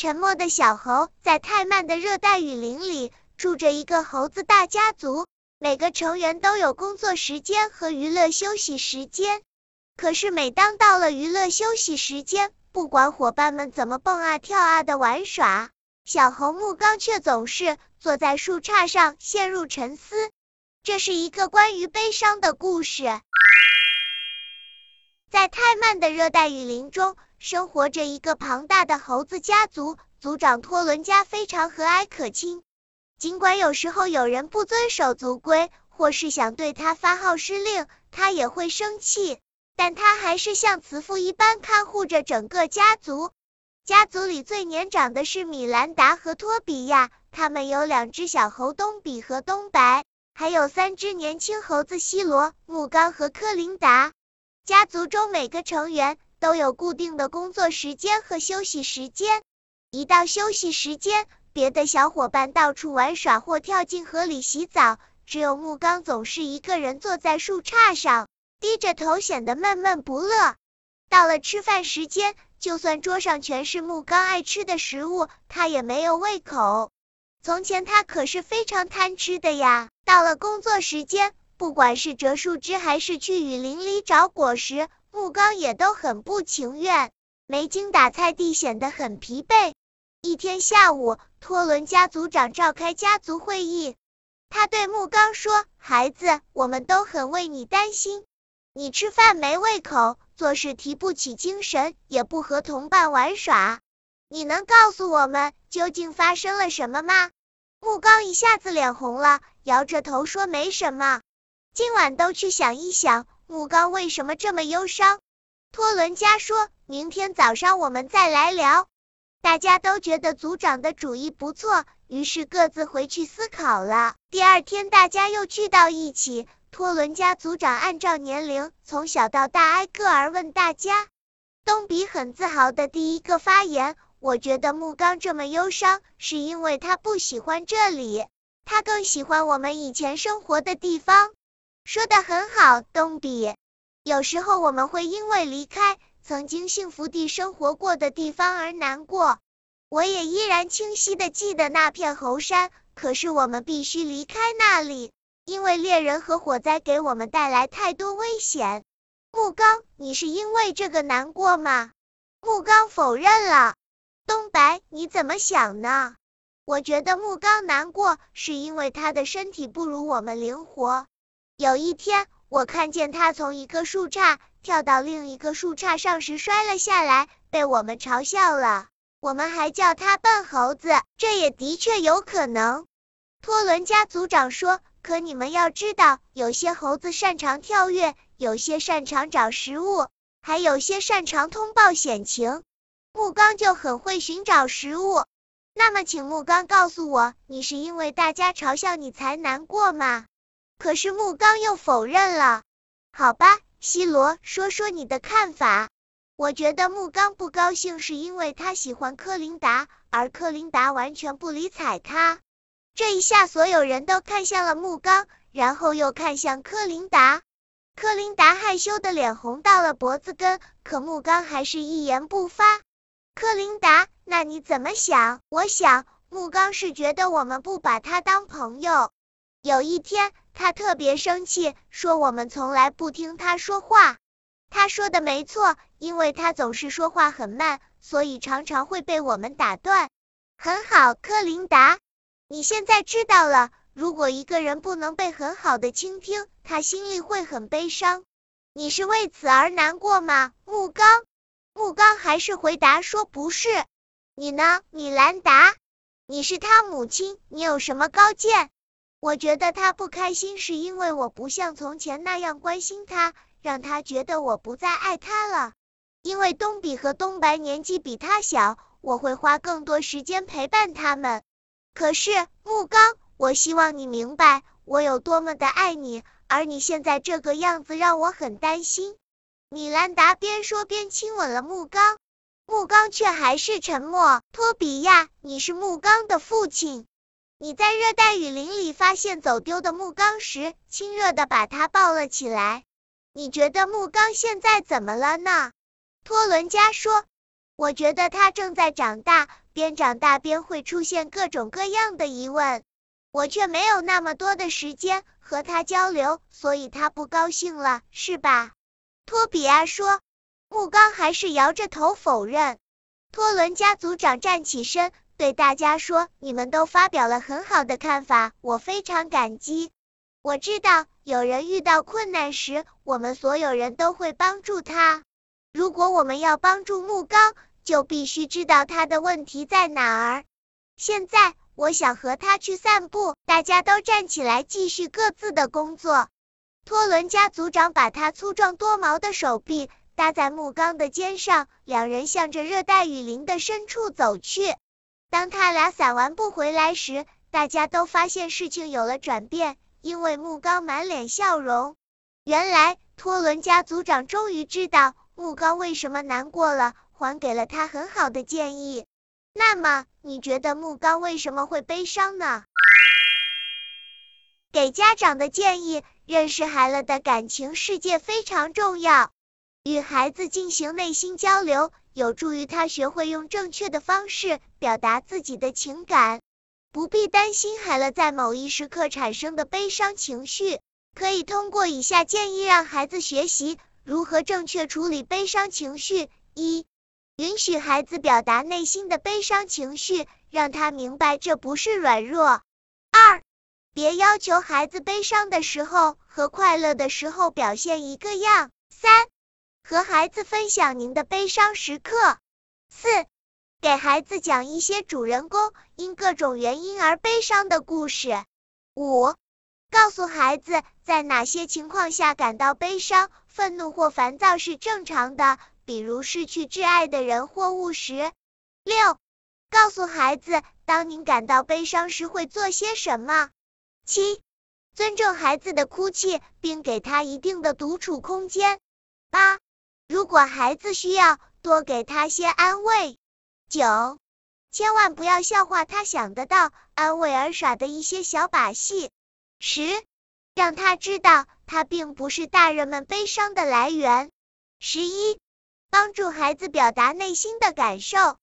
沉默的小猴在泰曼的热带雨林里住着一个猴子大家族，每个成员都有工作时间和娱乐休息时间。可是每当到了娱乐休息时间，不管伙伴们怎么蹦啊跳啊的玩耍，小猴木刚却总是坐在树杈上陷入沉思。这是一个关于悲伤的故事。在泰曼的热带雨林中，生活着一个庞大的猴子家族，族长托伦加非常和蔼可亲。尽管有时候有人不遵守族规，或是想对他发号施令，他也会生气，但他还是像慈父一般看护着整个家族。家族里最年长的是米兰达和托比亚，他们有两只小猴东比和东白。还有三只年轻猴子西罗、木刚和科琳达。家族中每个成员都有固定的工作时间和休息时间。一到休息时间，别的小伙伴到处玩耍或跳进河里洗澡，只有木刚总是一个人坐在树杈上，低着头，显得闷闷不乐。到了吃饭时间，就算桌上全是木刚爱吃的食物，他也没有胃口。从前他可是非常贪吃的呀。到了工作时间，不管是折树枝还是去雨林里找果实，木刚也都很不情愿。没精打采地，显得很疲惫。一天下午，托伦家族长召开家族会议，他对木刚说：“孩子，我们都很为你担心。你吃饭没胃口，做事提不起精神，也不和同伴玩耍。你能告诉我们？”究竟发生了什么吗？木刚一下子脸红了，摇着头说：“没什么，今晚都去想一想，木刚为什么这么忧伤。”托伦加说：“明天早上我们再来聊。”大家都觉得组长的主意不错，于是各自回去思考了。第二天，大家又聚到一起，托伦加组长按照年龄从小到大挨个儿问大家。东比很自豪的第一个发言。我觉得木刚这么忧伤，是因为他不喜欢这里，他更喜欢我们以前生活的地方。说的很好，东比。有时候我们会因为离开曾经幸福地生活过的地方而难过。我也依然清晰的记得那片猴山，可是我们必须离开那里，因为猎人和火灾给我们带来太多危险。木刚，你是因为这个难过吗？木刚否认了。东白，你怎么想呢？我觉得木刚难过，是因为他的身体不如我们灵活。有一天，我看见他从一个树杈跳到另一个树杈上时摔了下来，被我们嘲笑了。我们还叫他笨猴子，这也的确有可能。托伦加族长说：“可你们要知道，有些猴子擅长跳跃，有些擅长找食物，还有些擅长通报险情。”木刚就很会寻找食物，那么请木刚告诉我，你是因为大家嘲笑你才难过吗？可是木刚又否认了。好吧，西罗，说说你的看法。我觉得木刚不高兴是因为他喜欢柯林达，而柯林达完全不理睬他。这一下，所有人都看向了木刚，然后又看向柯林达。柯林达害羞的脸红到了脖子根，可木刚还是一言不发。克琳达，那你怎么想？我想木刚是觉得我们不把他当朋友。有一天，他特别生气，说我们从来不听他说话。他说的没错，因为他总是说话很慢，所以常常会被我们打断。很好，克琳达，你现在知道了，如果一个人不能被很好的倾听，他心里会很悲伤。你是为此而难过吗，木刚？木刚还是回答说不是。你呢，米兰达？你是他母亲，你有什么高见？我觉得他不开心是因为我不像从前那样关心他，让他觉得我不再爱他了。因为东比和东白年纪比他小，我会花更多时间陪伴他们。可是木刚，我希望你明白我有多么的爱你，而你现在这个样子让我很担心。米兰达边说边亲吻了木刚，木刚却还是沉默。托比亚，你是木刚的父亲，你在热带雨林里发现走丢的木缸时，亲热的把他抱了起来。你觉得木刚现在怎么了呢？托伦加说，我觉得他正在长大，边长大边会出现各种各样的疑问，我却没有那么多的时间和他交流，所以他不高兴了，是吧？托比亚说。木刚还是摇着头否认。托伦家族长站起身，对大家说：“你们都发表了很好的看法，我非常感激。我知道有人遇到困难时，我们所有人都会帮助他。如果我们要帮助木刚，就必须知道他的问题在哪儿。现在，我想和他去散步。”大家都站起来，继续各自的工作。托伦家族长把他粗壮多毛的手臂。搭在木刚的肩上，两人向着热带雨林的深处走去。当他俩散完步回来时，大家都发现事情有了转变，因为木刚满脸笑容。原来托伦家族长终于知道木刚为什么难过了，还给了他很好的建议。那么，你觉得木刚为什么会悲伤呢？给家长的建议：认识孩子的感情世界非常重要。与孩子进行内心交流，有助于他学会用正确的方式表达自己的情感。不必担心孩子在某一时刻产生的悲伤情绪，可以通过以下建议让孩子学习如何正确处理悲伤情绪：一、允许孩子表达内心的悲伤情绪，让他明白这不是软弱；二、别要求孩子悲伤的时候和快乐的时候表现一个样；三、和孩子分享您的悲伤时刻。四、给孩子讲一些主人公因各种原因而悲伤的故事。五、告诉孩子在哪些情况下感到悲伤、愤怒或烦躁是正常的，比如失去挚爱的人或物时。六、告诉孩子当您感到悲伤时会做些什么。七、尊重孩子的哭泣，并给他一定的独处空间。八。如果孩子需要，多给他些安慰。九，千万不要笑话他想得到安慰而耍的一些小把戏。十，让他知道他并不是大人们悲伤的来源。十一，帮助孩子表达内心的感受。